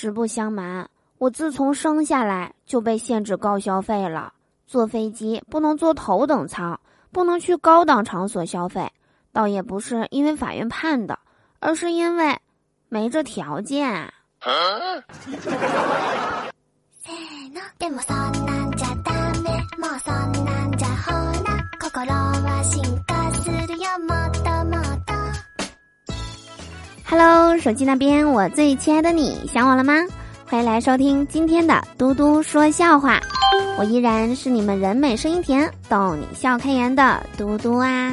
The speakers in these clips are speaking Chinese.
实不相瞒，我自从生下来就被限制高消费了。坐飞机不能坐头等舱，不能去高档场所消费。倒也不是因为法院判的，而是因为没这条件。Hello，手机那边，我最亲爱的你，想我了吗？欢迎来收听今天的嘟嘟说笑话，我依然是你们人美声音甜、逗你笑开颜的嘟嘟啊！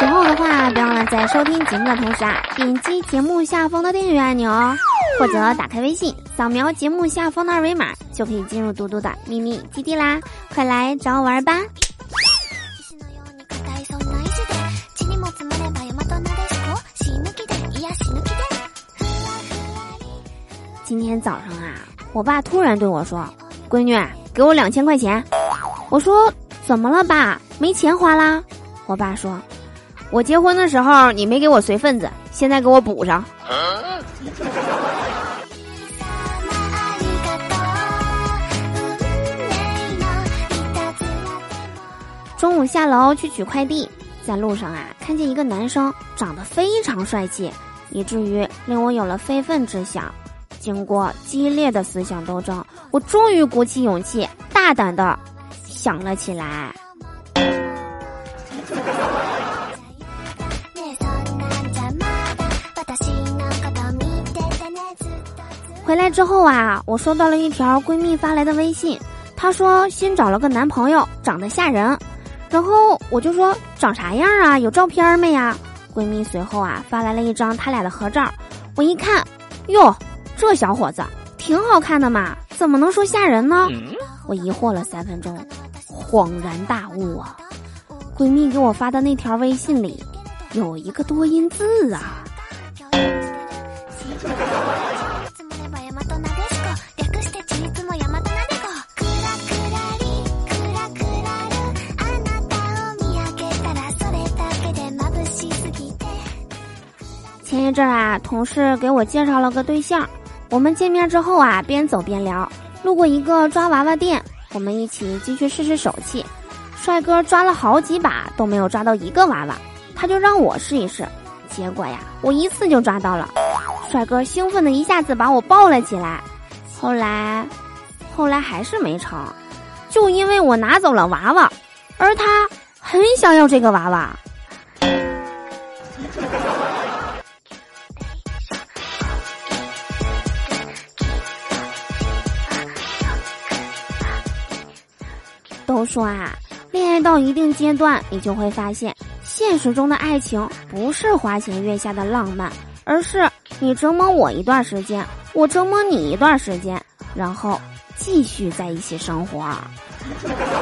喜欢我的话，别忘了在收听节目的同时啊，点击节目下方的订阅按钮哦，或者打开微信，扫描节目下方的二维码，就可以进入嘟嘟的秘密基地啦！快来找我玩吧！今天早上啊，我爸突然对我说：“闺女，给我两千块钱。”我说：“怎么了，爸？没钱花啦？”我爸说：“我结婚的时候你没给我随份子，现在给我补上。”中午下楼去取快递，在路上啊，看见一个男生长得非常帅气，以至于令我有了非分之想。经过激烈的思想斗争，我终于鼓起勇气，大胆的想了起来。回来之后啊，我收到了一条闺蜜发来的微信，她说新找了个男朋友，长得吓人。然后我就说长啥样啊？有照片没呀？闺蜜随后啊发来了一张他俩的合照，我一看，哟。这小伙子挺好看的嘛，怎么能说吓人呢？我疑惑了三分钟，恍然大悟啊！闺蜜给我发的那条微信里有一个多音字啊！前一阵啊，同事给我介绍了个对象。我们见面之后啊，边走边聊，路过一个抓娃娃店，我们一起进去试试手气。帅哥抓了好几把都没有抓到一个娃娃，他就让我试一试，结果呀，我一次就抓到了。帅哥兴奋的一下子把我抱了起来。后来，后来还是没成，就因为我拿走了娃娃，而他很想要这个娃娃。都说啊，恋爱到一定阶段，你就会发现，现实中的爱情不是花前月下的浪漫，而是你折磨我一段时间，我折磨你一段时间，然后继续在一起生活。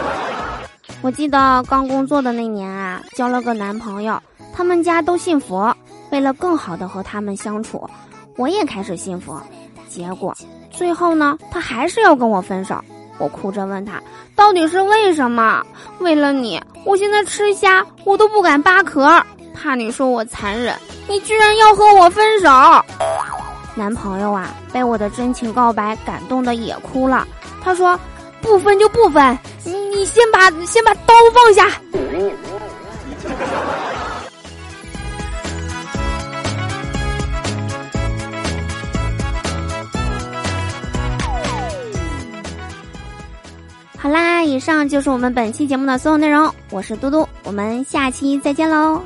我记得刚工作的那年啊，交了个男朋友，他们家都信佛，为了更好的和他们相处，我也开始信佛，结果最后呢，他还是要跟我分手。我哭着问他，到底是为什么？为了你，我现在吃虾我都不敢扒壳，怕你说我残忍，你居然要和我分手。男朋友啊，被我的真情告白感动的也哭了。他说，不分就不分，你你先把先把刀放下。以上就是我们本期节目的所有内容。我是嘟嘟，我们下期再见喽。